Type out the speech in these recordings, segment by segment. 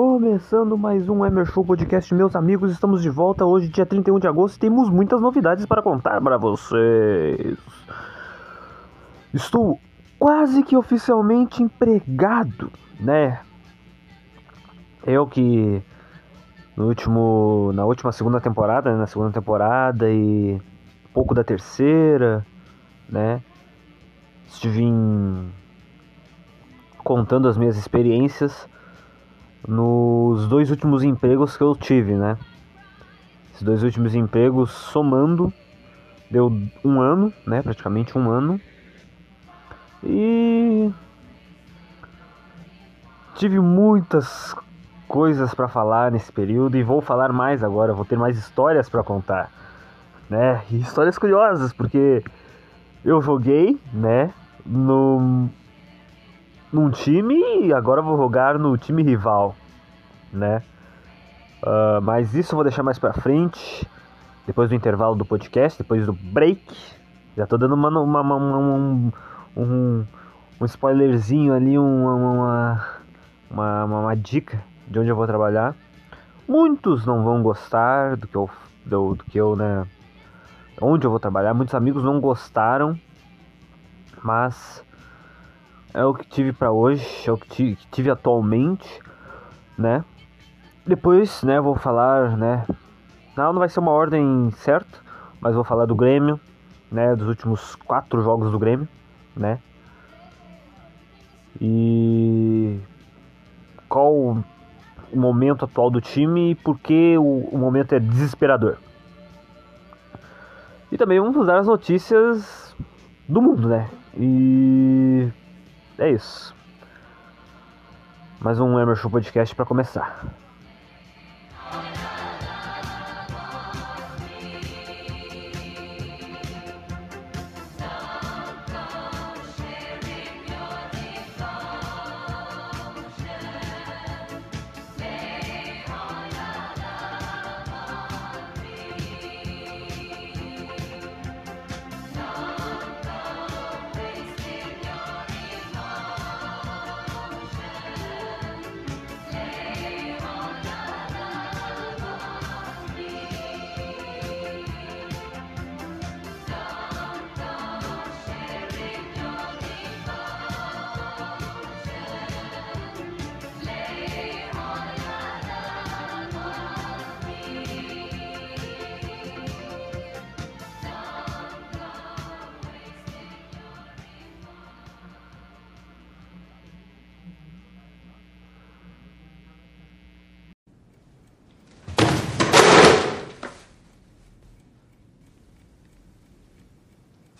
Começando mais um Emer Show Podcast, meus amigos, estamos de volta hoje, dia 31 de agosto, e temos muitas novidades para contar para vocês. Estou quase que oficialmente empregado, né? Eu que no último, na última segunda temporada, né, na segunda temporada e pouco da terceira, né? Estive em... contando as minhas experiências nos dois últimos empregos que eu tive, né? Esses dois últimos empregos somando deu um ano, né? Praticamente um ano. E tive muitas coisas para falar nesse período e vou falar mais agora, vou ter mais histórias para contar, né? E histórias curiosas, porque eu joguei, né, no num time e agora vou jogar no time rival, né? Uh, mas isso eu vou deixar mais pra frente, depois do intervalo do podcast, depois do break. Já tô dando uma, uma, uma, um, um, um spoilerzinho ali, uma, uma, uma, uma, dica de onde eu vou trabalhar. Muitos não vão gostar do que eu, do, do que eu, né? Onde eu vou trabalhar. Muitos amigos não gostaram, mas é o que tive para hoje, é o que tive, atualmente, né? Depois, né, vou falar, né? Não, não vai ser uma ordem certa, mas vou falar do Grêmio, né? Dos últimos quatro jogos do Grêmio, né? E qual o momento atual do time e por que o, o momento é desesperador. E também vamos dar as notícias do mundo, né? E é isso. Mais um Emerson Podcast para começar.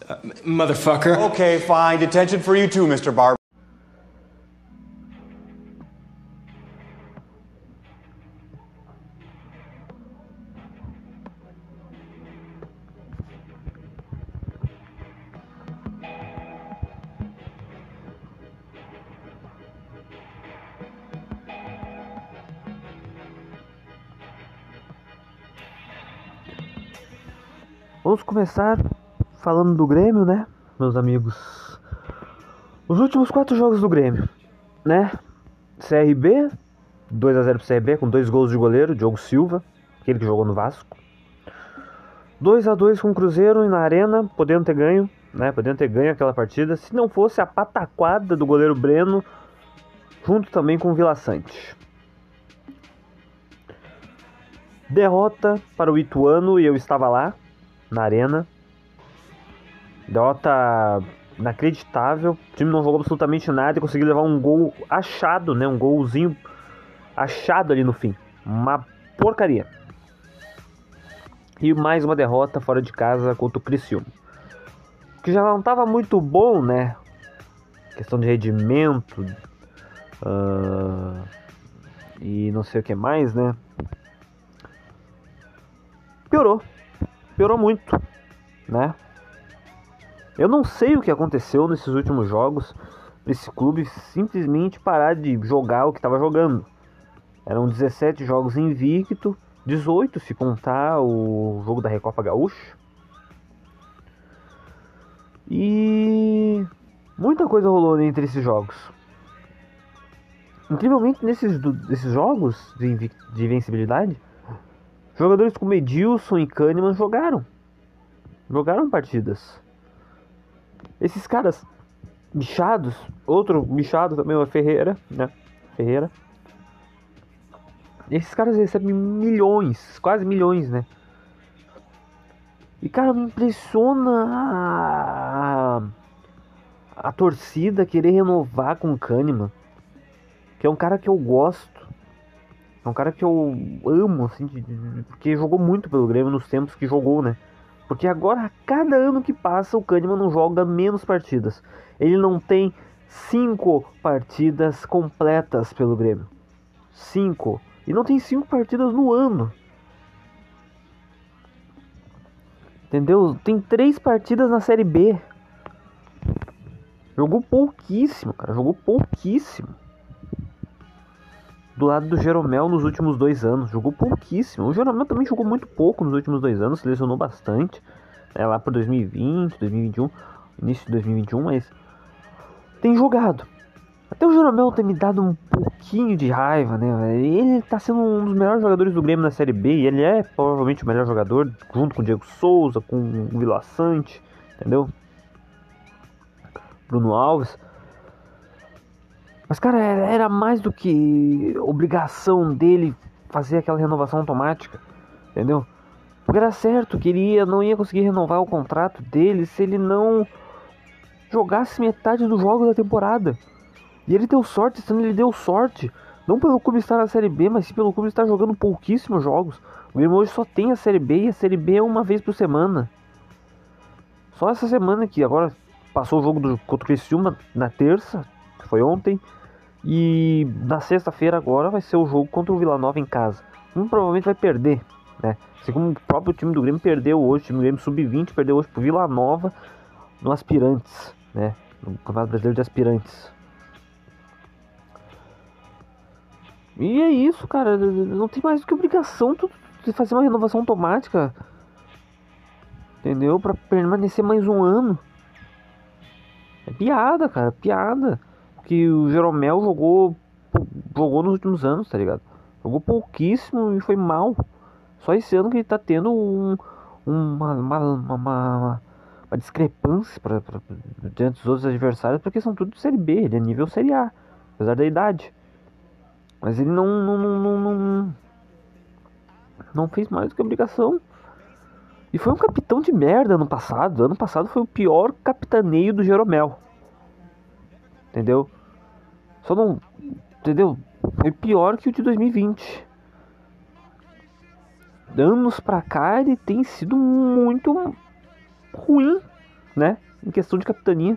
Uh, motherfucker. Okay, fine. Detention for you too, Mr. Barber. Vamos começar falando do Grêmio, né, meus amigos? Os últimos quatro jogos do Grêmio, né? CRB, 2 a 0 pro CRB, com dois gols de goleiro, Diogo Silva, aquele que jogou no Vasco. 2 a 2 com o Cruzeiro na Arena, podendo ter ganho, né? Podendo ter ganho aquela partida, se não fosse a pataquada do goleiro Breno, junto também com o Vila Sante. Derrota para o Ituano e eu estava lá, na arena. Derrota inacreditável. O time não jogou absolutamente nada e conseguiu levar um gol achado, né? Um golzinho achado ali no fim. Uma porcaria. E mais uma derrota fora de casa contra o Criciúma. Que já não estava muito bom, né? Questão de rendimento. Uh, e não sei o que mais, né? Piorou. Piorou muito, né? Eu não sei o que aconteceu nesses últimos jogos esse clube simplesmente parar de jogar o que estava jogando. Eram 17 jogos invicto, 18 se contar o jogo da Recopa Gaúcha. E muita coisa rolou entre esses jogos. Incrivelmente nesses, jogos de, de invencibilidade, jogadores como Edilson e Kahneman jogaram. Jogaram partidas. Esses caras bichados, outro bichado também é Ferreira, né? Ferreira. Esses caras recebem milhões, quase milhões, né? E cara, me impressiona a, a torcida querer renovar com o Kahneman. Que é um cara que eu gosto. É um cara que eu amo, assim, porque jogou muito pelo Grêmio nos tempos que jogou, né? Porque agora, a cada ano que passa, o Kahneman não joga menos partidas. Ele não tem cinco partidas completas pelo Grêmio. Cinco. E não tem cinco partidas no ano. Entendeu? Tem três partidas na Série B. Jogou pouquíssimo, cara. Jogou pouquíssimo do lado do Jeromel nos últimos dois anos. Jogou pouquíssimo. O Jeromel também jogou muito pouco nos últimos dois anos, se lesionou bastante. É, lá por 2020, 2021, início de 2021, mas tem jogado. Até o Jeromel tem me dado um pouquinho de raiva, né? Ele tá sendo um dos melhores jogadores do Grêmio na Série B e ele é provavelmente o melhor jogador, junto com o Diego Souza, com o Vila Sante, entendeu? Bruno Alves. Mas, cara, era mais do que obrigação dele fazer aquela renovação automática, entendeu? Porque era certo que ele ia, não ia conseguir renovar o contrato dele se ele não jogasse metade dos jogos da temporada. E ele deu sorte, sendo ele deu sorte. Não pelo clube estar na Série B, mas sim pelo clube estar jogando pouquíssimos jogos. O Grêmio hoje só tem a Série B e a Série B é uma vez por semana. Só essa semana que agora passou o jogo do, contra o Criciúma na terça, foi ontem. E na sexta-feira agora vai ser o jogo contra o Vila Nova em casa. Um provavelmente vai perder, né? Assim como o próprio time do Grêmio perdeu hoje, o time do Grêmio sub-20 perdeu hoje pro Vila Nova no Aspirantes, né? No Campeonato Brasileiro de Aspirantes. E é isso, cara. Não tem mais do que obrigação de fazer uma renovação automática. Entendeu? Pra permanecer mais um ano. É piada, cara. Piada que o Jeromel jogou jogou nos últimos anos, tá ligado? Jogou pouquíssimo e foi mal. Só esse ano que ele tá tendo um, uma, uma, uma, uma, uma discrepância pra, pra, diante dos outros adversários, porque são tudo Série B, ele é nível Série A, apesar da idade. Mas ele não, não, não, não, não fez mais do que obrigação. E foi um capitão de merda ano passado. Ano passado foi o pior capitaneio do Jeromel. Entendeu? Só não. Entendeu? Foi pior que o de 2020. Anos pra cá ele tem sido muito ruim, né? Em questão de capitania.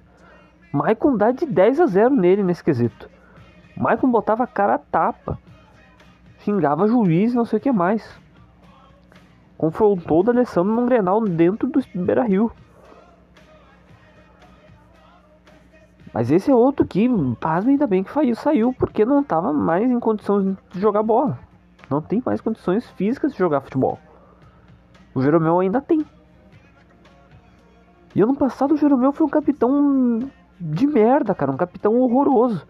Maicon dá de 10 a 0 nele nesse quesito. Maicon botava a cara a tapa. Xingava juiz não sei o que mais. Confrontou o D'Alessandro num Grenal dentro do Beira Mas esse é outro que, pasme, ainda bem que saiu, saiu, porque não estava mais em condições de jogar bola. Não tem mais condições físicas de jogar futebol. O Jeromel ainda tem. E ano passado o Jeromel foi um capitão de merda, cara. Um capitão horroroso.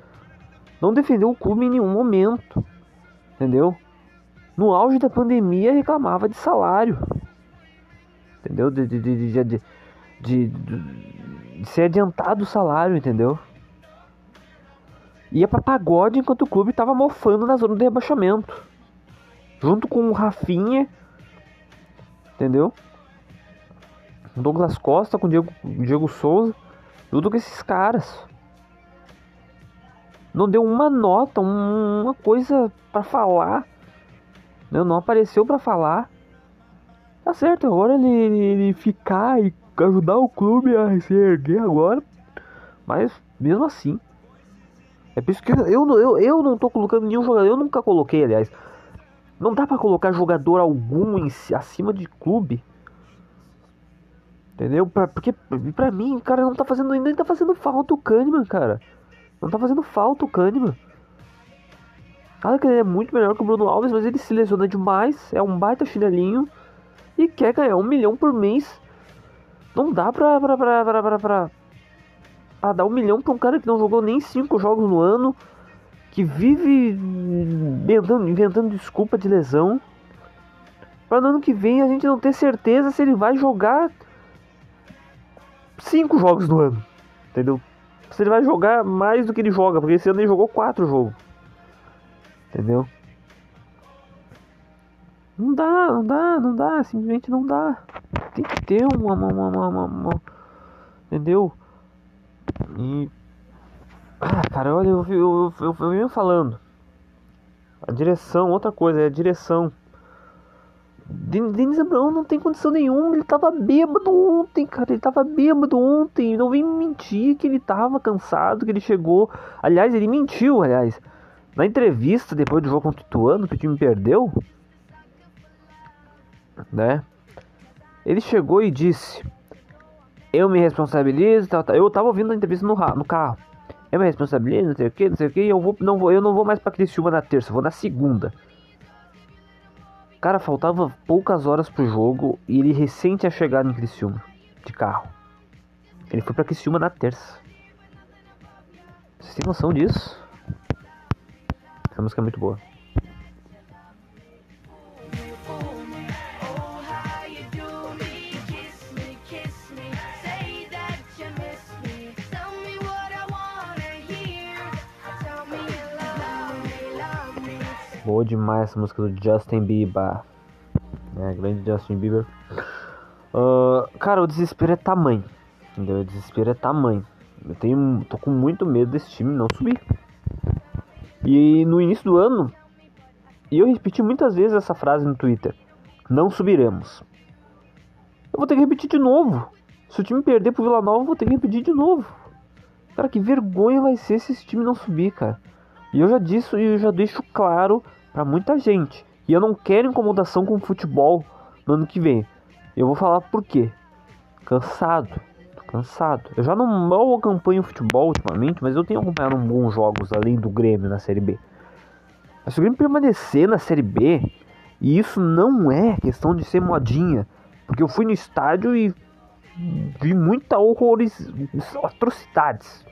Não defendeu o clube em nenhum momento. Entendeu? No auge da pandemia reclamava de salário. Entendeu? De, de, de, de, de, de ser adiantado o salário, entendeu? Ia pra pagode enquanto o clube tava mofando na zona do rebaixamento. junto com o Rafinha, entendeu? Douglas Costa com Diego, Diego Souza, junto com esses caras. Não deu uma nota, uma coisa para falar. Não, não apareceu para falar. Tá certo, agora ele, ele ficar e ajudar o clube a se erguer agora. Mas mesmo assim. É por isso que eu, eu, eu não tô colocando nenhum jogador. Eu nunca coloquei, aliás. Não dá para colocar jogador algum em, acima de clube. Entendeu? Pra, porque pra mim, cara, não tá fazendo. Nem tá fazendo falta o Kahneman, cara. Não tá fazendo falta o Kahneman. Claro que ele é muito melhor que o Bruno Alves, mas ele se lesiona demais. É um baita chinelinho. E quer ganhar um milhão por mês. Não dá pra, pra, pra, pra, pra, pra, pra dar um milhão pra um cara que não jogou nem cinco jogos no ano. Que vive inventando, inventando desculpa de lesão. Pra no ano que vem a gente não ter certeza se ele vai jogar cinco jogos no ano. Entendeu? Se ele vai jogar mais do que ele joga, porque esse ano ele jogou quatro jogos. Entendeu? Não dá, não dá, não dá, simplesmente não dá. Tem que ter uma, uma, uma, uma, uma entendeu? E ah, cara, olha, eu, eu, eu, eu venho falando. A direção, outra coisa, é a direção. Denis Abraão não tem condição nenhuma, ele tava bêbado ontem, cara, ele tava bêbado ontem, não vem mentir que ele tava cansado, que ele chegou. Aliás, ele mentiu, aliás. Na entrevista depois do jogo contra o Ituano, que o time perdeu, né? Ele chegou e disse: Eu me responsabilizo, tá, tá. eu tava ouvindo a entrevista no, no carro. Eu me responsabilizo, não sei o que, não sei o que, eu vou, não vou, eu não vou mais para Criciúma na terça, vou na segunda. Cara, faltava poucas horas pro jogo e ele recém tinha chegado em Criciúma de carro. Ele foi para Criciúma na terça. Vocês têm noção disso? Essa música é muito boa. Boa demais essa música do Justin Bieber. É, grande Justin Bieber. Uh, cara, o desespero é tamanho. Entendeu? O desespero é tamanho. Eu tenho. tô com muito medo desse time não subir. E no início do ano, e eu repeti muitas vezes essa frase no Twitter: Não subiremos. Eu vou ter que repetir de novo. Se o time perder pro Vila Nova, eu vou ter que repetir de novo. Cara, que vergonha vai ser se esse time não subir, cara. E eu já disse e eu já deixo claro para muita gente. E eu não quero incomodação com futebol no ano que vem. Eu vou falar por quê. Cansado. Tô cansado. Eu já não mal acompanho futebol ultimamente, mas eu tenho acompanhado bons jogos além do Grêmio na Série B. Mas se o Grêmio permanecer na Série B, e isso não é questão de ser modinha, porque eu fui no estádio e vi muita horrores, atrocidades.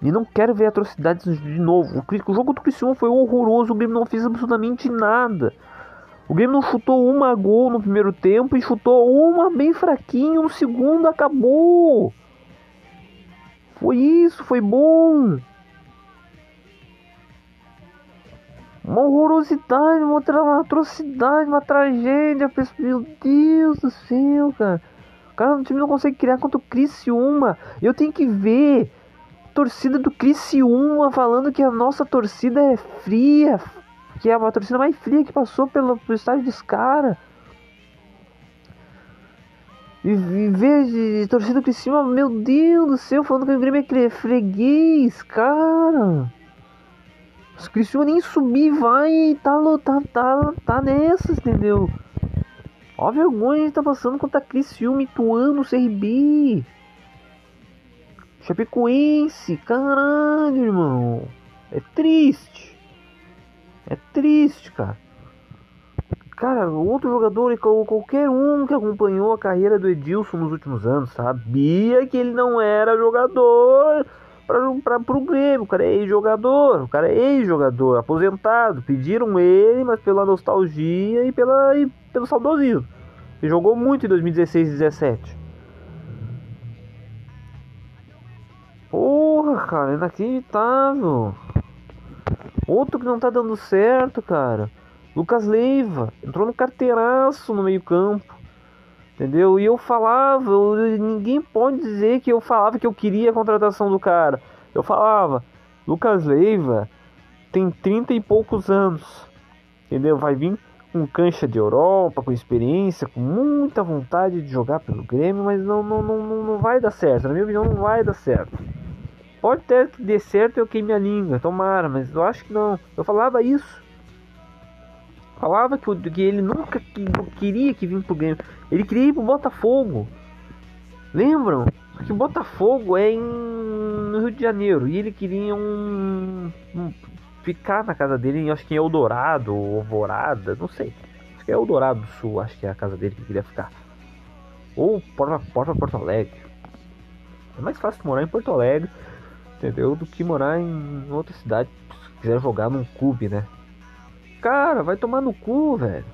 E não quero ver atrocidades de novo. O jogo do Criciúma foi horroroso. O Grêmio não fez absolutamente nada. O Grêmio não chutou uma gol no primeiro tempo e chutou uma bem fraquinho no segundo. Acabou. Foi isso, foi bom. Uma horrorosidade, uma, uma atrocidade, uma tragédia. Meu Deus do céu, cara. O cara do time não consegue criar contra o Criciúma. Eu tenho que ver torcida do Criciúma falando que a nossa torcida é fria, que é a torcida mais fria que passou pelo, pelo estádio dos caras. E, e ver torcida do Criciúma, meu Deus do céu, falando que o Grêmio é freguês, cara. Os Criciúma nem subir vai tá, tá, tá, tá nessas, entendeu? Ó vergonha a gente tá passando contra Criciúma, Ituano, CRB. Chapecoense, caralho, irmão. É triste. É triste, cara. Cara, outro jogador, qualquer um que acompanhou a carreira do Edilson nos últimos anos, sabia que ele não era jogador para pro Grêmio. O cara é ex-jogador, o cara é ex-jogador, aposentado. Pediram ele, mas pela nostalgia e, pela, e pelo saudosismo. Ele jogou muito em 2016 e 2017. Cara, inacreditável. Outro que não tá dando certo, cara. Lucas Leiva entrou no carteiraço no meio-campo. Entendeu? E eu falava, eu, ninguém pode dizer que eu falava que eu queria a contratação do cara. Eu falava, Lucas Leiva tem 30 e poucos anos. Entendeu? Vai vir um cancha de Europa, com experiência, com muita vontade de jogar pelo Grêmio, mas não, não, não, não vai dar certo. Na minha opinião, não vai dar certo. Pode ter que dê certo eu queime a língua, tomara, mas eu acho que não. Eu falava isso. Falava que, que ele nunca que, queria que vinha pro Grêmio. Ele queria ir pro Botafogo. Lembram? Que Botafogo é em, no Rio de Janeiro. E ele queria um, um ficar na casa dele, acho que em Eldorado ou Alvorada, não sei. Acho que é Eldorado do Sul, acho que é a casa dele que queria ficar. Ou Porta, Porta Porto Alegre. É mais fácil morar em Porto Alegre, entendeu? Do que morar em outra cidade, se quiser jogar num clube, né? Cara, vai tomar no cu, velho.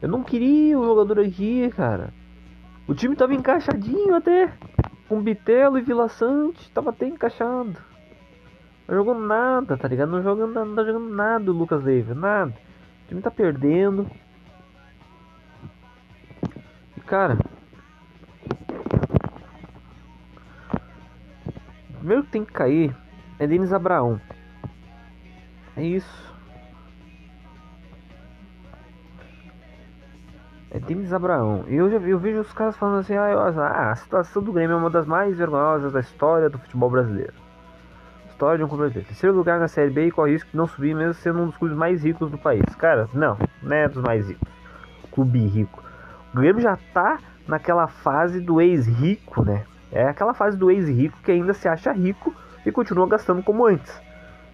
Eu não queria o jogador aqui, cara. O time tava encaixadinho até. Com Bitelo e Vila Sante, tava até encaixado. Não jogou nada, tá ligado? Não, jogando, não tá jogando nada o Lucas Leiva, nada. O time tá perdendo. Cara. Primeiro que tem que cair é Denis Abraão. É isso. É Denis Abraão. E eu já eu vejo os caras falando assim: ah, ah, a situação do Grêmio é uma das mais vergonhosas da história do futebol brasileiro. História de um clube. Terceiro lugar na Série B e corre risco de não subir, mesmo sendo um dos clubes mais ricos do país. Cara, não, não é dos mais ricos. Clube rico. O Grêmio já tá naquela fase do ex-rico, né? É aquela fase do ex-rico que ainda se acha rico e continua gastando como antes.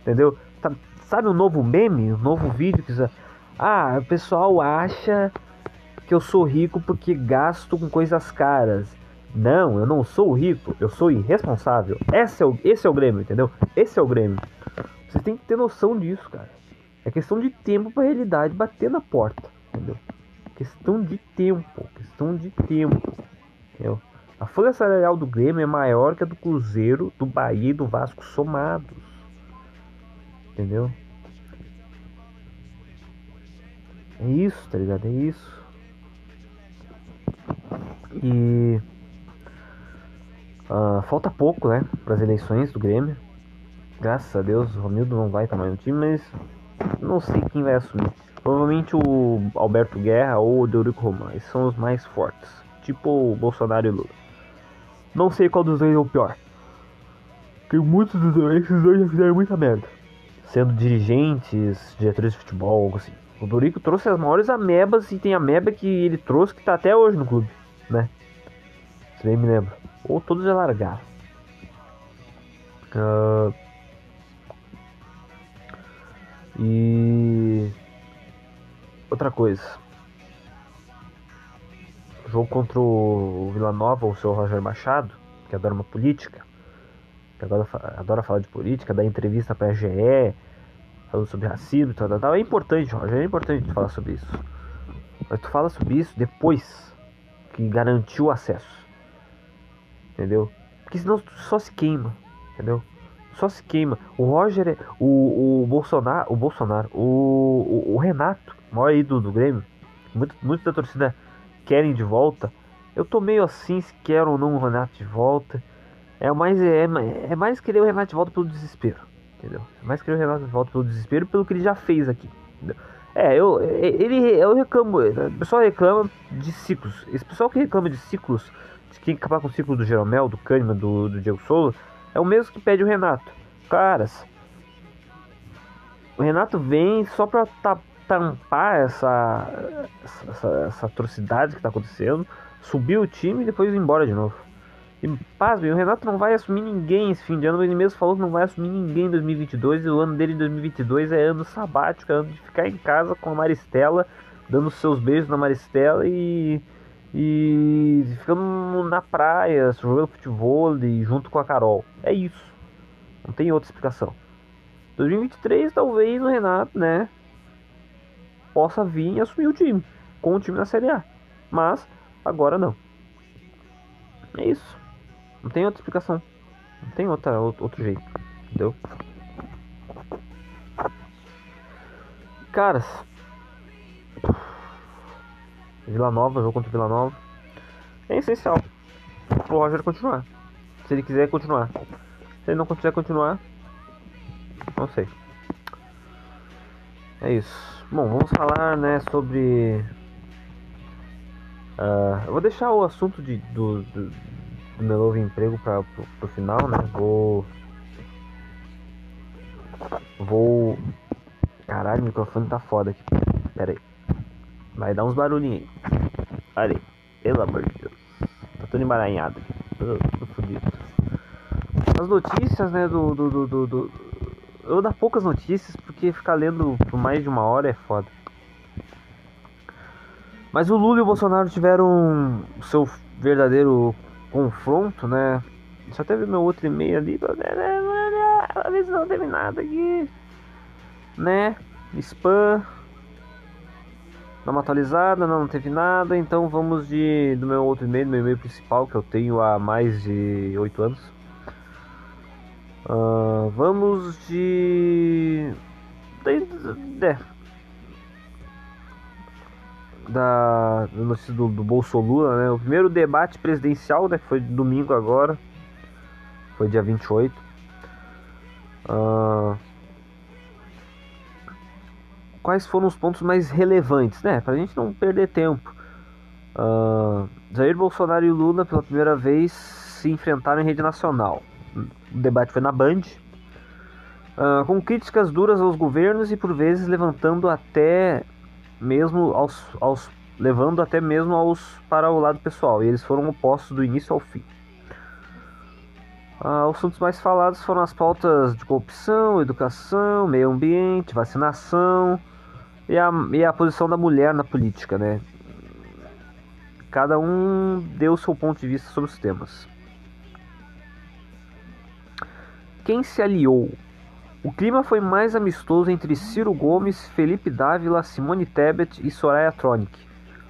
Entendeu? Tá, sabe um novo meme, um novo vídeo que ah, o pessoal acha que eu sou rico porque gasto com coisas caras. Não, eu não sou rico, eu sou irresponsável. Esse é o, esse é o Grêmio, entendeu? Esse é o Grêmio. Você tem que ter noção disso, cara. É questão de tempo para a realidade bater na porta, entendeu? Questão de tempo, questão de tempo, entendeu? A folha salarial do Grêmio é maior que a do Cruzeiro, do Bahia e do Vasco somados. Entendeu? É isso, tá ligado? É isso. E uh, falta pouco, né, para as eleições do Grêmio. Graças a Deus, o Romildo não vai estar mais no time, mas não sei quem vai assumir. Provavelmente o Alberto Guerra ou o Deurico Romão. Esses são os mais fortes. Tipo o Bolsonaro e Lula. Não sei qual dos dois é o pior. Porque muitos dos dois, esses dois já fizeram muita merda. Sendo dirigentes, diretores de futebol, algo assim. O Dorico trouxe as maiores amebas e tem ameba que ele trouxe que tá até hoje no clube né? Se nem me lembro. Ou todos já largaram. Uh, e outra coisa. Jogo contra o Vila Nova, o seu Roger Machado, que adora uma política, que adora, adora falar de política, dá entrevista pra GE, falando sobre racismo e tal, tal, tal. É importante, Roger, é importante falar sobre isso. Mas tu fala sobre isso depois que garantiu o acesso. Entendeu? Porque senão só se queima, entendeu? Só se queima. O Roger, é, o, o Bolsonaro, o Bolsonaro, o, o, o Renato, maior ídolo do Grêmio, muitos muito da torcida querem de volta. Eu tô meio assim se quero ou não o Renato de volta. É mais, é, é mais querer o Renato de volta pelo desespero. Entendeu? É mais querer o Renato de volta pelo desespero pelo que ele já fez aqui. Entendeu? É, eu, ele, eu reclamo, o pessoal reclama de ciclos. Esse pessoal que reclama de ciclos, de quem acabar com o ciclo do Jeromel, do Kahneman, do, do Diego Souza, é o mesmo que pede o Renato. Caras, o Renato vem só pra tampar essa, essa, essa atrocidade que tá acontecendo, subir o time e depois ir embora de novo. E pasme, o Renato não vai assumir ninguém esse fim de ano, ele mesmo falou que não vai assumir ninguém em 2022 e o ano dele em 2022 é ano sabático, é ano de ficar em casa com a Maristela, dando seus beijos na Maristela e e ficando na praia, jogando futebol e junto com a Carol. É isso. Não tem outra explicação. 2023 talvez o Renato, né, possa vir e assumir o time com o time na Série A. Mas agora não. É isso. Não tem outra explicação. Não tem outra, outro jeito. Entendeu? Caras, Vila Nova, jogo contra Vila Nova, é essencial pro Roger continuar. Se ele quiser continuar. Se ele não quiser continuar, não sei. É isso. Bom, vamos falar, né, sobre. Uh, eu vou deixar o assunto de, do, do, do meu novo emprego para pro, final, né? Vou. Vou. Caralho, o microfone tá foda aqui. Pera aí. Vai dar uns barulhinhos aí. Olha aí. Pelo amor de Deus. Tá tudo emaranhado aqui. Tô, tô. As notícias, né, do, do, do, do... Eu dar poucas notícias porque ficar lendo por mais de uma hora é foda. Mas o Lula e o Bolsonaro tiveram seu verdadeiro confronto, né? Só teve meu outro e-mail ali. Às vezes não teve nada aqui. Né? Spam. Dá uma atualizada, não, não teve nada. Então vamos de do meu outro e-mail, do meu e-mail principal que eu tenho há mais de 8 anos. Uh, vamos de. É. Da, notícia do, do Bolsonaro, né? O primeiro debate presidencial, né? Que foi domingo agora. Foi dia 28. Uh, quais foram os pontos mais relevantes, né? Pra gente não perder tempo. Uh, Jair Bolsonaro e Lula pela primeira vez se enfrentaram em rede nacional. O debate foi na Band, uh, com críticas duras aos governos e por vezes levantando até mesmo aos, aos levando até mesmo aos para o lado pessoal. E eles foram opostos do início ao fim. Os assuntos mais falados foram as pautas de corrupção, educação, meio ambiente, vacinação e a, e a posição da mulher na política, né? Cada um deu seu ponto de vista sobre os temas. Quem se aliou? O clima foi mais amistoso entre Ciro Gomes, Felipe Dávila, Simone Tebet e Soraya Tronic.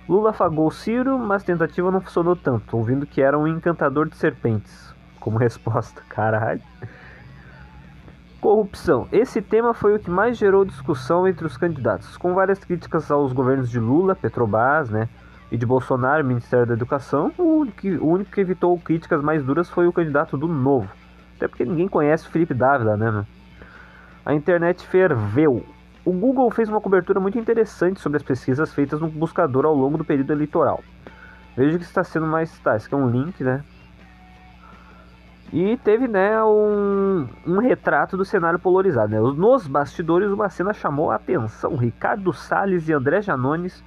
Lula afagou Ciro, mas a tentativa não funcionou tanto, ouvindo que era um encantador de serpentes. Como resposta, caralho. Corrupção. Esse tema foi o que mais gerou discussão entre os candidatos, com várias críticas aos governos de Lula, Petrobras, né, e de Bolsonaro, Ministério da Educação. O único, o único que evitou críticas mais duras foi o candidato do Novo. Até porque ninguém conhece o Felipe Dávila, né? A internet ferveu. O Google fez uma cobertura muito interessante sobre as pesquisas feitas no buscador ao longo do período eleitoral. Veja que está sendo mais. Tá, esse aqui é um link, né? E teve né, um, um retrato do cenário polarizado. Né? Nos bastidores, uma cena chamou a atenção. Ricardo Salles e André Janones,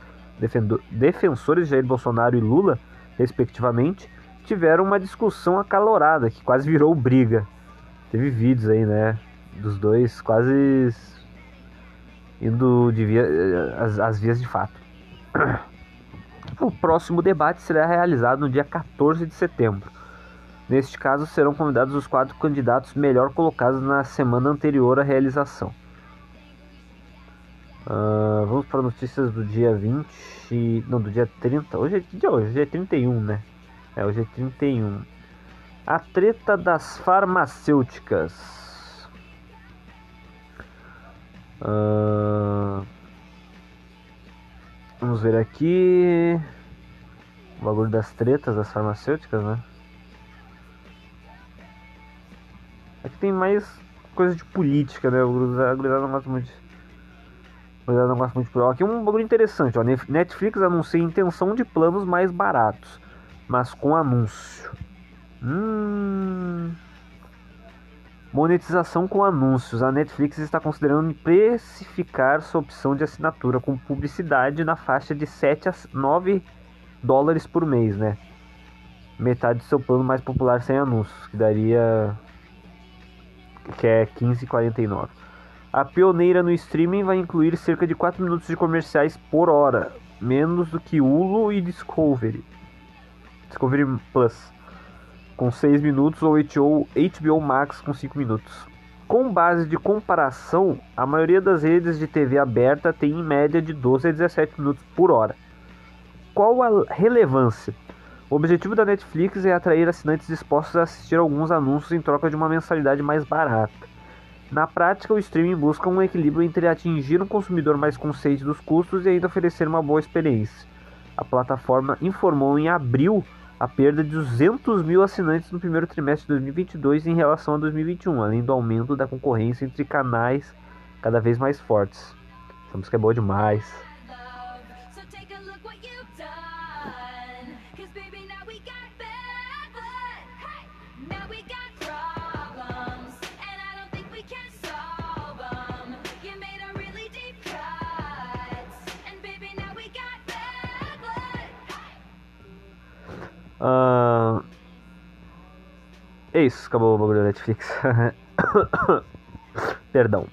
defensores de Jair Bolsonaro e Lula, respectivamente, tiveram uma discussão acalorada que quase virou briga. Teve vídeos aí, né? Dos dois quase indo de via, as, as vias de fato. O próximo debate será realizado no dia 14 de setembro. Neste caso, serão convidados os quatro candidatos melhor colocados na semana anterior à realização. Uh, vamos para notícias do dia 20. Não, do dia 30. Hoje é dia? Hoje é 31, né? É, hoje é 31. A treta das farmacêuticas. Uh, vamos ver aqui. O bagulho das tretas das farmacêuticas, né? Aqui tem mais coisa de política, né? A gurizada não gosta muito. A gurizada não gosta muito de Aqui é um bagulho interessante, ó. Netflix anuncia intenção de planos mais baratos, mas com anúncio. Hum. Monetização com anúncios. A Netflix está considerando precificar sua opção de assinatura com publicidade na faixa de 7 a 9 dólares por mês, né? Metade do seu plano mais popular sem anúncios, que daria que é 15,49. A pioneira no streaming vai incluir cerca de 4 minutos de comerciais por hora, menos do que Hulu e Discovery. Discovery Plus com 6 minutos ou HBO, HBO Max com 5 minutos. Com base de comparação, a maioria das redes de TV aberta tem em média de 12 a 17 minutos por hora. Qual a relevância? O objetivo da Netflix é atrair assinantes dispostos a assistir alguns anúncios em troca de uma mensalidade mais barata. Na prática, o streaming busca um equilíbrio entre atingir um consumidor mais consciente dos custos e ainda oferecer uma boa experiência. A plataforma informou em abril a perda de 200 mil assinantes no primeiro trimestre de 2022 em relação a 2021, além do aumento da concorrência entre canais cada vez mais fortes. Essa música é boa demais. Ah, É isso, acabou o bagulho da Netflix. Perdão.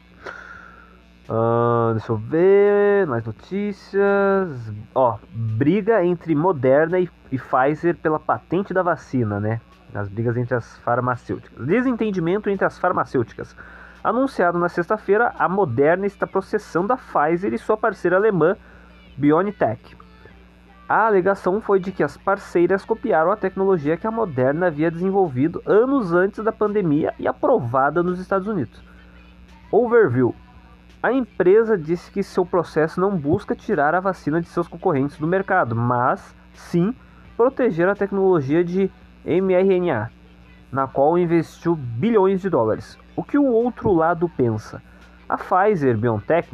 Ah, deixa eu ver. Mais notícias. Ó, briga entre Moderna e, e Pfizer pela patente da vacina, né? As brigas entre as farmacêuticas. Desentendimento entre as farmacêuticas. Anunciado na sexta-feira, a Moderna está processando a Pfizer e sua parceira alemã BioNTech. A alegação foi de que as parceiras copiaram a tecnologia que a Moderna havia desenvolvido anos antes da pandemia e aprovada nos Estados Unidos. Overview. A empresa disse que seu processo não busca tirar a vacina de seus concorrentes do mercado, mas sim proteger a tecnologia de mRNA, na qual investiu bilhões de dólares. O que o outro lado pensa? A Pfizer BioNTech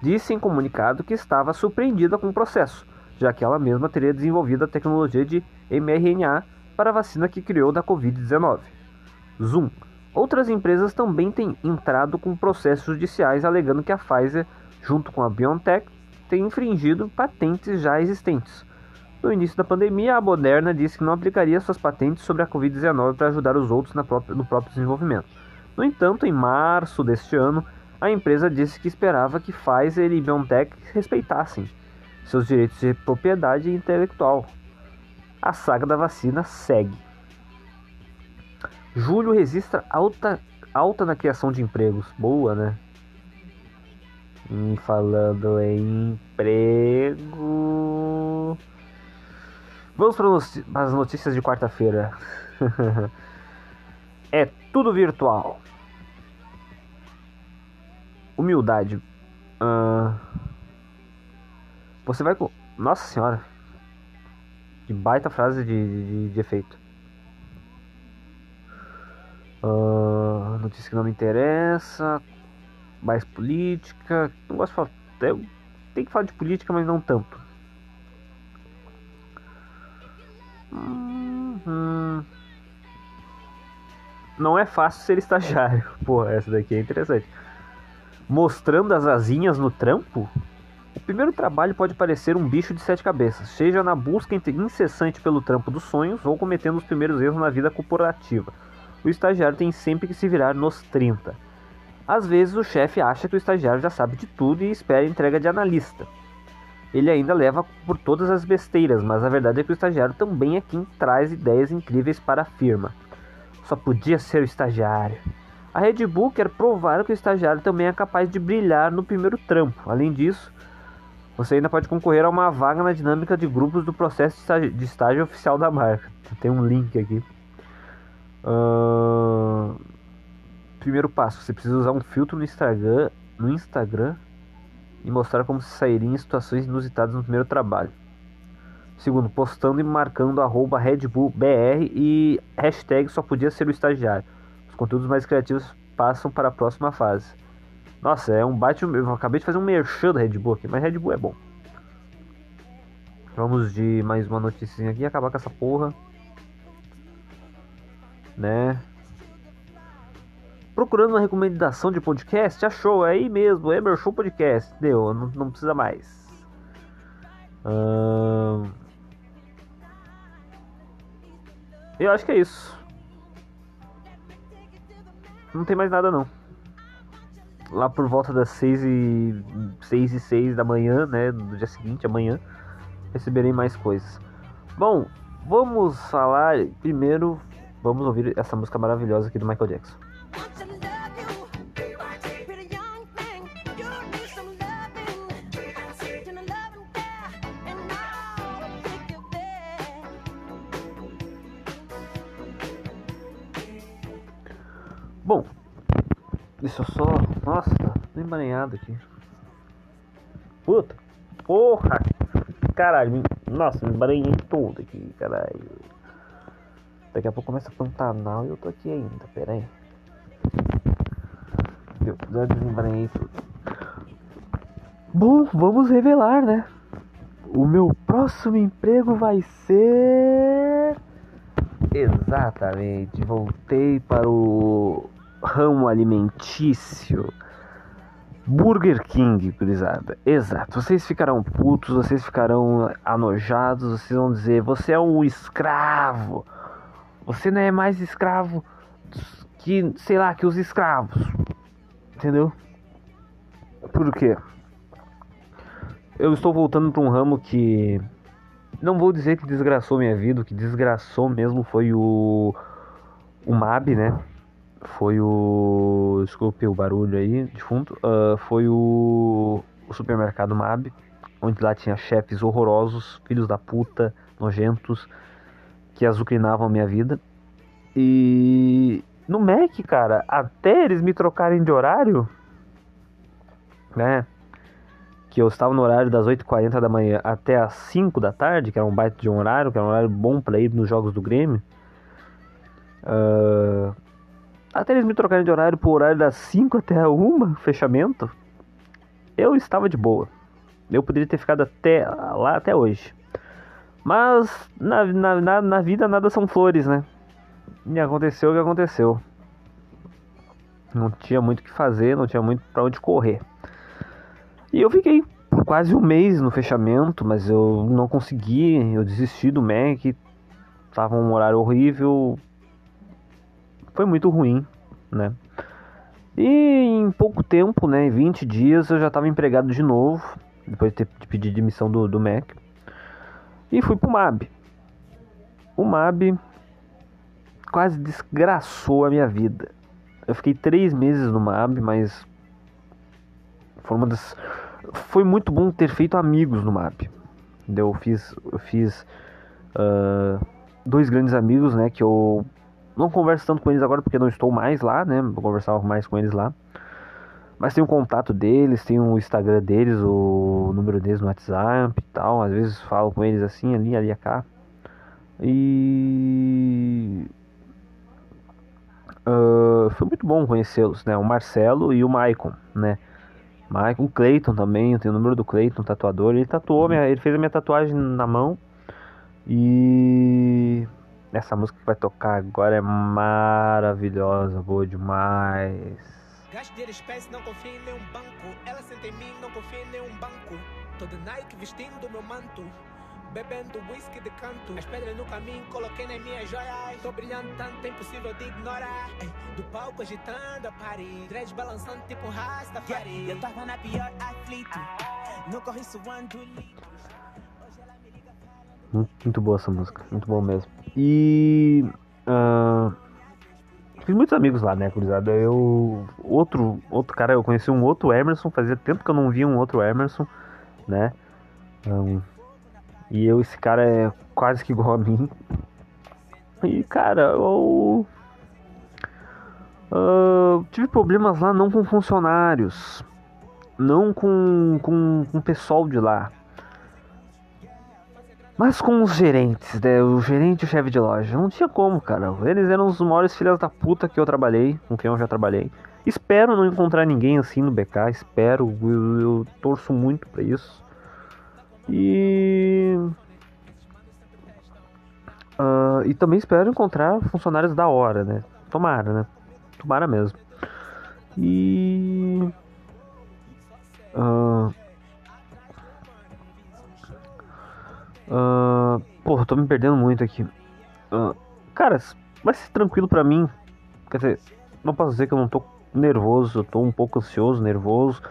disse em comunicado que estava surpreendida com o processo, já que ela mesma teria desenvolvido a tecnologia de mRNA para a vacina que criou da Covid-19. Zoom. Outras empresas também têm entrado com processos judiciais alegando que a Pfizer, junto com a BioNTech, tem infringido patentes já existentes. No início da pandemia, a Moderna disse que não aplicaria suas patentes sobre a Covid-19 para ajudar os outros no próprio desenvolvimento. No entanto, em março deste ano, a empresa disse que esperava que Pfizer e BioNTech respeitassem seus direitos de propriedade intelectual. A saga da vacina segue. Julho registra alta, alta na criação de empregos. Boa, né? E falando em emprego. Vamos para as notícias de quarta-feira. é tudo virtual. Humildade. Ah, você vai com. Nossa senhora. Que baita frase de, de, de efeito. Ah, notícia que não me interessa. Mais política. Não gosto de falar. Tenho que falar de política, mas não tanto. Uhum. Não é fácil ser estagiário. Porra, essa daqui é interessante. Mostrando as asinhas no trampo? Primeiro trabalho pode parecer um bicho de sete cabeças, seja na busca incessante pelo trampo dos sonhos ou cometendo os primeiros erros na vida corporativa. O estagiário tem sempre que se virar nos 30. Às vezes o chefe acha que o estagiário já sabe de tudo e espera a entrega de analista. Ele ainda leva por todas as besteiras, mas a verdade é que o estagiário também é quem traz ideias incríveis para a firma. Só podia ser o estagiário. A Red Bull quer provar que o estagiário também é capaz de brilhar no primeiro trampo. Além disso, você ainda pode concorrer a uma vaga na dinâmica de grupos do processo de estágio, de estágio oficial da marca. Tem um link aqui. Ahn, Primeiro passo, você precisa usar um filtro no Instagram, no Instagram e mostrar como se sairia em situações inusitadas no primeiro trabalho. Segundo, postando e marcando arroba Red Bull BR e hashtag só podia ser o estagiário. Os conteúdos mais criativos passam para a próxima fase. Nossa, é um bate. Eu acabei de fazer um merchan da Red Bull aqui, mas Red Bull é bom. Vamos de mais uma notícia aqui acabar com essa porra. Né? Procurando uma recomendação de podcast? Achou, é aí mesmo, é meu show podcast. Deu, não, não precisa mais. Ahn, Eu acho que é isso. Não tem mais nada não. Lá por volta das 6 e 6 e 6 da manhã, né, no dia seguinte, amanhã, receberei mais coisas. Bom, vamos falar primeiro, vamos ouvir essa música maravilhosa aqui do Michael Jackson. Emaranhado aqui. Puta! Porra! Caralho, nossa, me emaranhei todo aqui, caralho. Daqui a pouco começa a Pantanal e eu tô aqui ainda, pera aí. Eu já desembranhei tudo. Bom, vamos revelar, né? O meu próximo emprego vai ser. Exatamente, voltei para o ramo alimentício. Burger King, gurizada. Exato. Vocês ficarão putos, vocês ficarão anojados, vocês vão dizer: você é um escravo. Você não é mais escravo que, sei lá, que os escravos. Entendeu? Por quê? Eu estou voltando para um ramo que não vou dizer que desgraçou minha vida, o que desgraçou mesmo foi o o MAB, né? Foi o desculpe o barulho aí de fundo, ah, foi o, o supermercado MAB, onde lá tinha chefes horrorosos, filhos da puta, nojentos, que azucrinavam a minha vida. E no Mac, cara, até eles me trocarem de horário, né? Que eu estava no horário das 8h40 da manhã até as 5 da tarde, que era um baita de um horário, que era um horário bom pra ir nos jogos do Grêmio. Ah, até eles me trocarem de horário pro horário das 5 até a 1, fechamento, eu estava de boa. Eu poderia ter ficado até lá até hoje. Mas na, na, na, na vida nada são flores, né? E aconteceu o que aconteceu. Não tinha muito o que fazer, não tinha muito pra onde correr. E eu fiquei por quase um mês no fechamento, mas eu não consegui, eu desisti do Mac. Tava um horário horrível. Foi muito ruim, né? E em pouco tempo, né, em 20 dias, eu já estava empregado de novo, depois de ter pedir demissão do, do Mac. E fui pro MAB. O MAB quase desgraçou a minha vida. Eu fiquei três meses no MAB, mas foi uma das. Foi muito bom ter feito amigos no MAB. Eu fiz, eu fiz ah, dois grandes amigos, né? Que eu não converso tanto com eles agora porque não estou mais lá, né? Eu conversava mais com eles lá. Mas tem o contato deles, tem o Instagram deles, o número deles no WhatsApp e tal. Às vezes falo com eles assim, ali, ali, cá. E. ah, foi muito bom conhecê-los, né? O Marcelo e o Maicon, né? Maicon, o Cleiton também, eu tenho o número do Cleiton, tatuador. Ele tatuou, minha, ele fez a minha tatuagem na mão. E. Essa música que vai tocar agora é maravilhosa, boa demais. Gasto de espécie, não confio em nenhum banco. Ela senta em mim, não confia em nenhum banco. Toda Nike vestindo meu manto. Bebendo whisky de canto. As pedras no caminho, coloquei nas minhas joias. Tô brilhando tanto, é impossível de ignorar. Do palco agitando a parede. Dreads balançando tipo um rastafari. Yeah, eu tava na pior aflito. No corre suando litros. Muito, boa essa música, muito bom mesmo. E. ah, fiz muitos amigos lá, né, gurizada? Eu. Outro, outro cara, eu conheci um outro Emerson, fazia tempo que eu não via um outro Emerson, né? Ahn, e eu, esse cara é quase que igual a mim. E, cara, eu. ah, tive problemas lá não com funcionários, não com, com, com o pessoal de lá. Mas com os gerentes, né? O gerente e o chefe de loja. Não tinha como, cara. Eles eram os maiores filhas da puta que eu trabalhei, com quem eu já trabalhei. Espero não encontrar ninguém assim no BK. Espero. Eu, eu torço muito pra isso. E. Ah, e também espero encontrar funcionários da hora, né? Tomara, né? Tomara mesmo. E. ah, Ah, porra, tô me perdendo muito aqui. Ah, cara, vai ser tranquilo pra mim. Quer dizer, não posso dizer que eu não tô nervoso, eu tô um pouco ansioso, nervoso.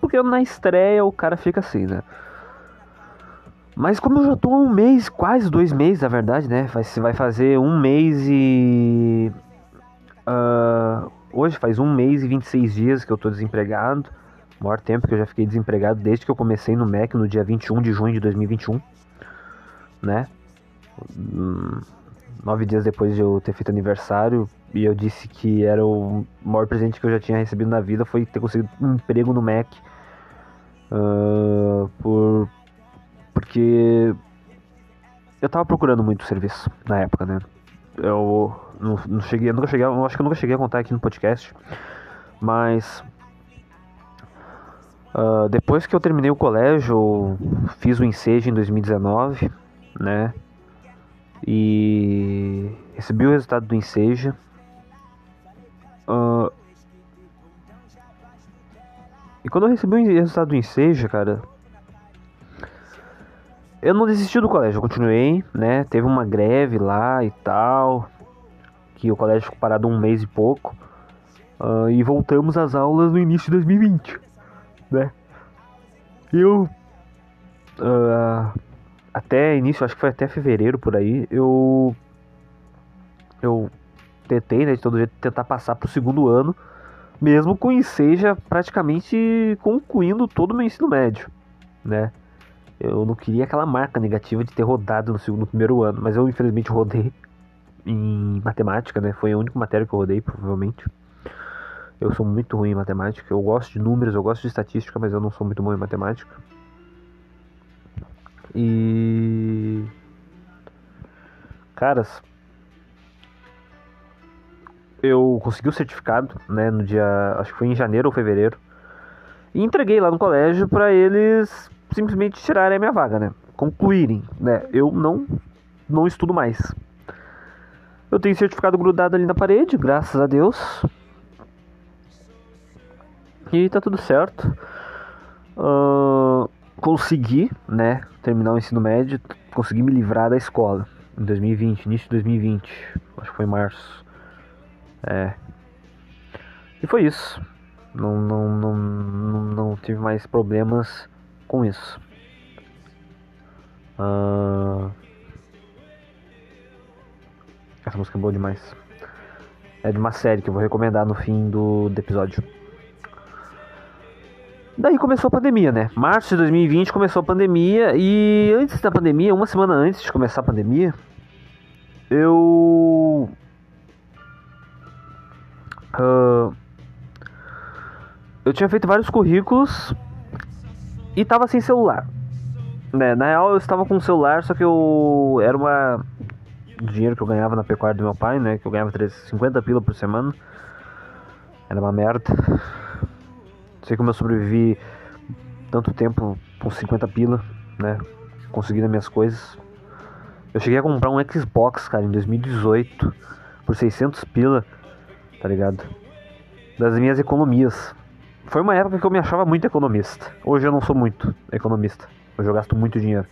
Porque na estreia o cara fica assim, né? Mas como eu já tô um mês, quase dois meses, na verdade, né? Vai, vai fazer um mês e. ah, hoje faz um mês e 26 dias que eu tô desempregado. O maior tempo que eu já fiquei desempregado desde que eu comecei no MEC no dia 21 de junho de 2021 né? Nove dias depois de eu ter feito aniversário, e eu disse que era o maior presente que eu já tinha recebido na vida foi ter conseguido um emprego no Mac. Ah, por porque eu tava procurando muito serviço na época, né? Eu não, não cheguei, eu nunca cheguei, eu acho que eu nunca cheguei a contar aqui no podcast, mas ah, depois que eu terminei o colégio, fiz o ensejo em 2019, né? E recebi o resultado do ensejo. Ah, e quando eu recebi o resultado do ensejo, cara, eu não desisti do colégio, eu continuei, né? Teve uma greve lá e tal, que o colégio ficou parado um mês e pouco. ah, e voltamos às aulas no início de 2020, né? Eu. ah, até início, acho que foi até fevereiro por aí, eu. Eu tentei, né, de todo jeito, tentar passar pro segundo ano, mesmo com Enseja praticamente concluindo todo o meu ensino médio, né? Eu não queria aquela marca negativa de ter rodado no segundo no primeiro ano, mas eu infelizmente rodei em matemática, né? Foi a única matéria que eu rodei, provavelmente. Eu sou muito ruim em matemática. Eu gosto de números, eu gosto de estatística, mas eu não sou muito bom em matemática. E. Caras. Eu consegui o certificado, né? No dia. Acho que foi em janeiro ou fevereiro. E entreguei lá no colégio pra eles simplesmente tirarem a minha vaga, né? Concluírem, né? Eu não, não estudo mais. Eu tenho certificado grudado ali na parede, graças a Deus. E tá tudo certo. Ahn, consegui, né? Terminar o ensino médio, consegui me livrar da escola em 2020, início de 2020. Acho que foi em março. É. E foi isso. Não, não, não, não, não tive mais problemas com isso. Essa música é boa demais. É de uma série que eu vou recomendar no fim do, do episódio. Daí começou a pandemia, né? Março de 2020 começou a pandemia e antes da pandemia, uma semana antes de começar a pandemia, eu. ah, eu tinha feito vários currículos e tava sem celular. Né? Na real, eu estava com um celular, só que eu. Era uma. Dinheiro que eu ganhava na pecuária do meu pai, né? Que eu ganhava 50 pila por semana. Era uma merda. Sei como eu sobrevivi tanto tempo com 50 pila, né? Conseguindo minhas coisas. Eu cheguei a comprar um Xbox, cara, em 2018 por 600 pila, tá ligado? Das minhas economias. Foi uma época que eu me achava muito economista. Hoje eu não sou muito economista. Hoje eu gasto muito dinheiro.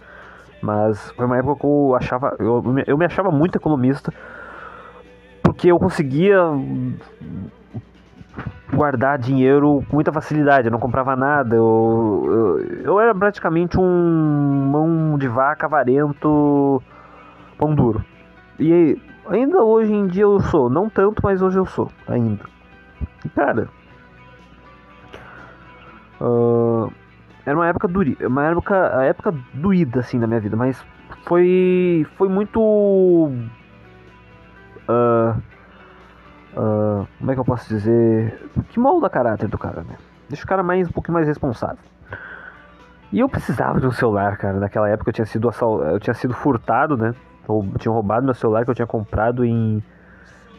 Mas foi uma época que eu achava. Eu, eu me achava muito economista. Porque eu conseguia guardar dinheiro com muita facilidade. Eu não comprava nada. Eu, eu, eu era praticamente um mão de vaca avarento pão duro. E ainda hoje em dia eu sou. Não tanto, mas hoje eu sou ainda. Cara. ah, era uma época duri, uma época, a época doída assim na minha vida, mas foi foi muito ah, ah, como é que eu posso dizer que molda caráter do cara, né? Deixa o cara mais um pouquinho mais responsável. E eu precisava de um celular, cara. Naquela época eu tinha sido assal... eu tinha sido furtado, né? Ou tinham roubado meu celular que eu tinha comprado em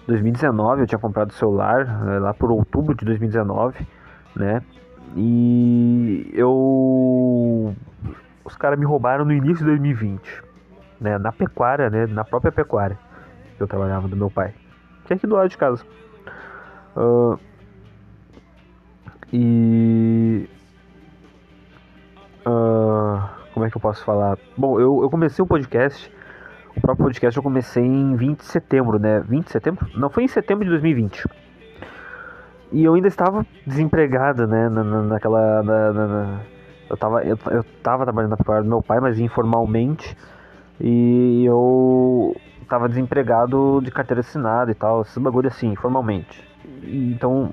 2019. Eu tinha comprado o celular eh, lá por outubro de 2019, né? E eu os caras me roubaram no início de 2020, né? Na pecuária, né? Na própria pecuária que eu trabalhava do meu pai, que é aqui do lado de casa. Ah, e ah, como é que eu posso falar? Bom, eu, eu comecei o podcast. O próprio podcast eu comecei em 20 de setembro, né? 20 de setembro? Não, foi em setembro de 2020. E eu ainda estava desempregado, né? Na, na- naquela. na- na- eu, tava, eu, eu tava trabalhando na pecuária do meu pai, mas informalmente. E eu tava desempregado de carteira assinada e tal, esse bagulho assim, informalmente. E, então,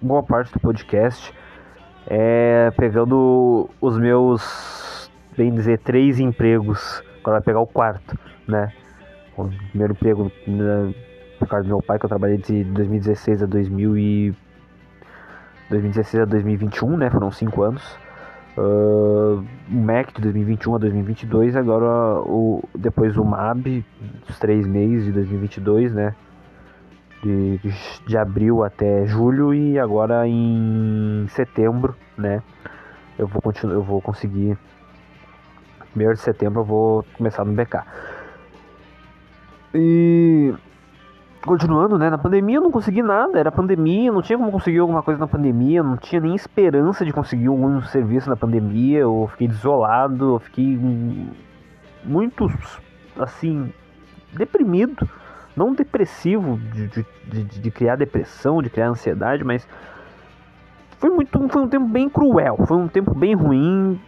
boa parte do podcast é pegando os meus, bem dizer, três empregos. Agora vai pegar o quarto, né? O primeiro emprego né, por causa do meu pai, que eu trabalhei de 2016 a 2000 e 2016 a 2021, né? Foram cinco anos. O MEC de 2021 a 2022, agora o, depois o MAB, os três meses de 2022, né? De, de abril até julho e agora em setembro, né? Eu vou continuar, eu vou conseguir. Primeiro de setembro eu vou começar no BK. E continuando, né? Na pandemia eu não consegui nada, era pandemia, não tinha como conseguir alguma coisa na pandemia, não tinha nem esperança de conseguir algum serviço na pandemia, eu fiquei desolado, eu fiquei muito, assim, deprimido. Não depressivo de, de, de, de criar depressão, de criar ansiedade, mas foi, muito, foi um tempo bem cruel, foi um tempo bem ruim.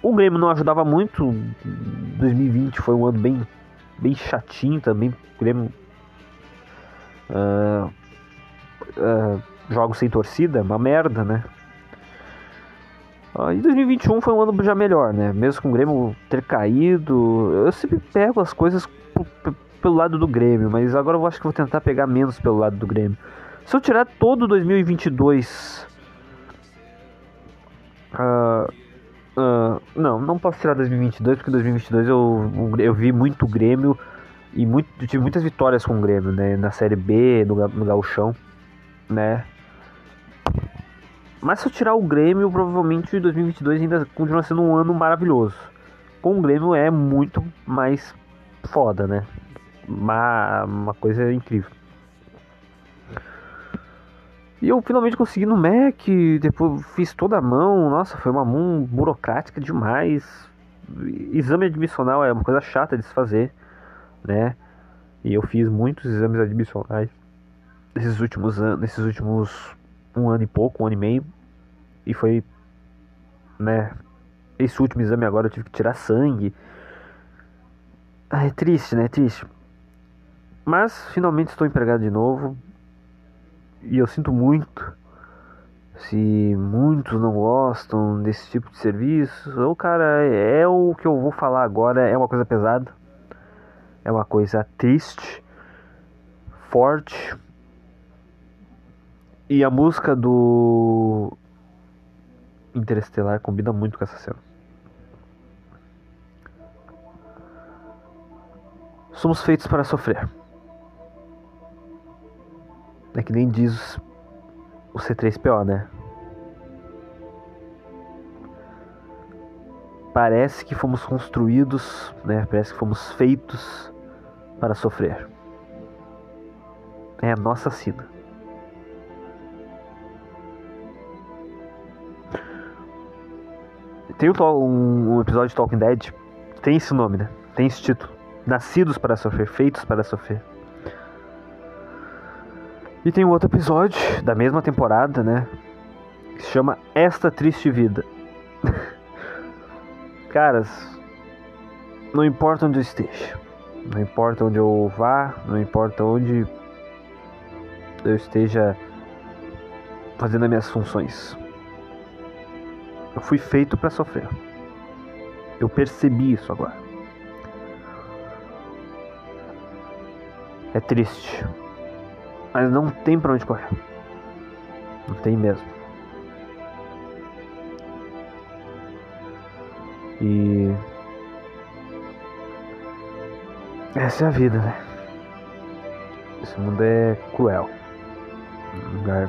O Grêmio não ajudava muito, 2020 foi um ano bem, bem chatinho também, o Grêmio ah, ah, jogos sem torcida, uma merda, né? Ah, e 2021 foi um ano já melhor, né? Mesmo com o Grêmio ter caído, eu sempre pego as coisas pelo lado do Grêmio, mas agora eu acho que vou tentar pegar menos pelo lado do Grêmio. Se eu tirar todo 2022. ah, ah, não, não posso tirar 2022 porque 2022 eu, eu vi muito Grêmio e muito, tive muitas vitórias com o Grêmio, né? Na Série B, no, no Gauchão, né? Mas se eu tirar o Grêmio, provavelmente 2022 ainda continua sendo um ano maravilhoso. Com o Grêmio é muito mais foda, né? Uma, uma coisa incrível. E eu finalmente consegui no Mac, depois fiz toda a mão, nossa, foi uma mão burocrática demais. Exame admissional é uma coisa chata de se fazer, né? E eu fiz muitos exames admissionais nesses últimos anos, nesses últimos um ano e pouco, um ano e meio. E foi, né? Esse último exame agora eu tive que tirar sangue. Ah, é triste, né? É triste. Mas finalmente estou empregado de novo. E eu sinto muito. Se muitos não gostam desse tipo de serviço, ou cara, é o que eu vou falar agora, é uma coisa pesada. É uma coisa triste, forte. E a música do Interestelar combina muito com essa cena. Somos feitos para sofrer. É que nem diz o C3PO, né? Parece que fomos construídos, né? Parece que fomos feitos para sofrer. É a nossa sina. Tem um, um episódio de Talking Dead, tem esse nome, né? Tem esse título. Nascidos para sofrer, feitos para sofrer. E tem um outro episódio da mesma temporada, né? Que se chama Esta Triste Vida. Caras, não importa onde eu esteja, não importa onde eu vá, não importa onde eu esteja fazendo as minhas funções. Eu fui feito para sofrer. Eu percebi isso agora. É triste. Mas não tem pra onde correr. Não tem mesmo. E. Essa é a vida, né? Esse mundo é cruel. Um lugar.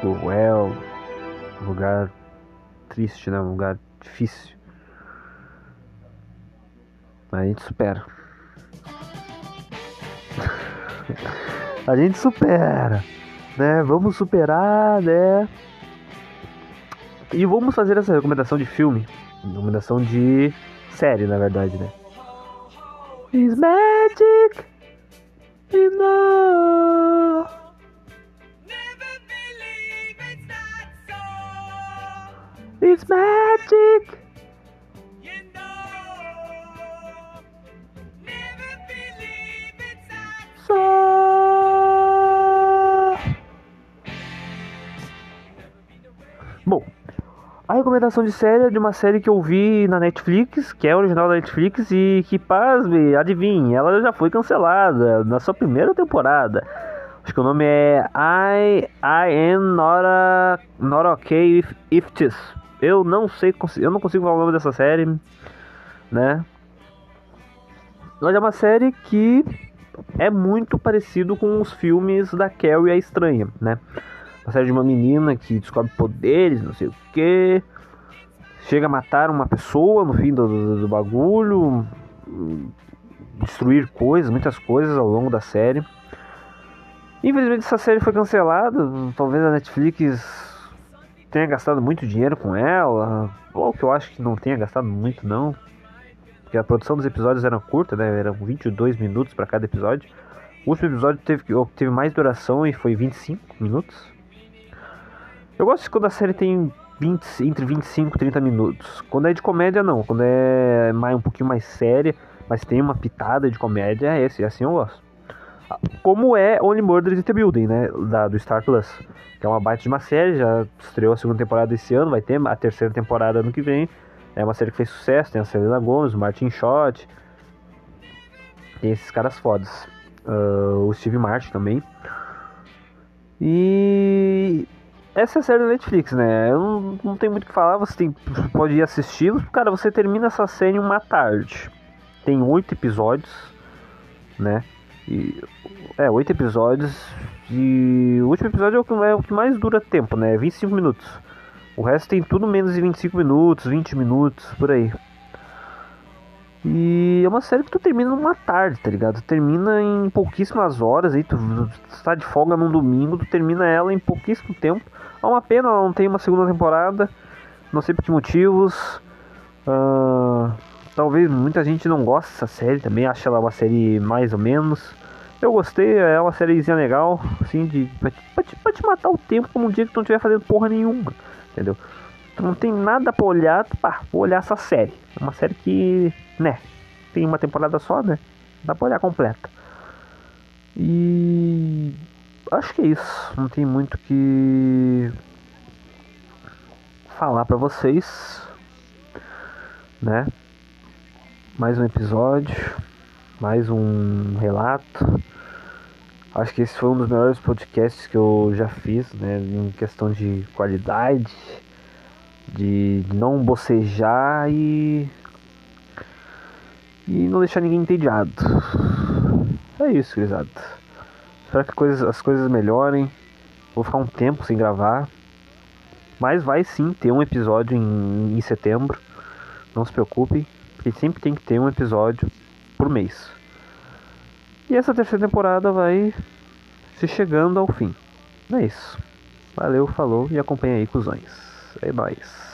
Cruel. Um lugar triste, né? Um lugar difícil. Mas a gente supera. A gente supera, né? Vamos superar, né? E vamos fazer essa recomendação de filme, recomendação de série, na verdade, né? Is magic enough? It's magic. A recomendação de série é de uma série que eu vi na Netflix, que é original da Netflix e que, pasme, adivinhe, ela já foi cancelada na sua primeira temporada. Acho que o nome é I, I am not, a, not okay if this. Eu não sei, eu não consigo falar o nome dessa série, né? Mas é uma série que é muito parecido com os filmes da Carrie a Estranha, né? Uma série de uma menina que descobre poderes, não sei o que, chega a matar uma pessoa no fim do, do, do bagulho, destruir coisas, muitas coisas ao longo da série. Infelizmente essa série foi cancelada, talvez a Netflix tenha gastado muito dinheiro com ela, ou que eu acho que não tenha gastado muito não, porque a produção dos episódios era curta, né? Eram 22 minutos para cada episódio. O último episódio teve, teve mais duração e foi 25 minutos. Eu gosto quando a série tem 20, entre 25 e 30 minutos. Quando é de comédia, não. Quando é mais, um pouquinho mais séria, mas tem uma pitada de comédia, é esse. Assim eu gosto. Como é Only Murders in the Building, né? Da, do Star Plus. Que é uma baita de uma série, já estreou a segunda temporada esse ano, vai ter a terceira temporada ano que vem. É uma série que fez sucesso, tem a Selena Gomez, o Martin Short. Tem esses caras fodas. Uh, o Steve Martin também. E essa é a série da Netflix, né? Eu não, não tenho muito o que falar, você tem, pode ir assisti Cara, você termina essa série uma tarde. Tem oito episódios, né? E, é, oito episódios. E o último episódio é o, que, é o que mais dura tempo, né? 25 minutos. O resto tem tudo menos de 25 minutos, 20 minutos, por aí. E é uma série que tu termina numa tarde, tá ligado? Termina em pouquíssimas horas aí, tu, tu tá de folga num domingo, tu termina ela em pouquíssimo tempo. É uma pena, não tem uma segunda temporada, não sei por que motivos. Uh, talvez muita gente não goste dessa série também, acha ela uma série mais ou menos. Eu gostei, é uma sériezinha legal, assim, de, pra, pra, te, pra te matar o tempo como um dia que tu não estiver fazendo porra nenhuma, entendeu? Tu não tem nada pra olhar, pá, vou olhar essa série. É uma série que, né, tem uma temporada só, né? Dá pra olhar completa. E acho que é isso. Não tem muito que falar pra vocês, né? Mais um episódio, mais um relato. Acho que esse foi um dos melhores podcasts que eu já fiz, né? Em questão de qualidade, de não bocejar e. e não deixar ninguém entediado. É isso, gurizada. Espero que coisas, as coisas melhorem. Vou ficar um tempo sem gravar. Mas vai sim ter um episódio em, em setembro. Não se preocupem, porque sempre tem que ter um episódio por mês. E essa terceira temporada vai se chegando ao fim. É isso. Valeu, falou e acompanha aí, cuzões. É nóis.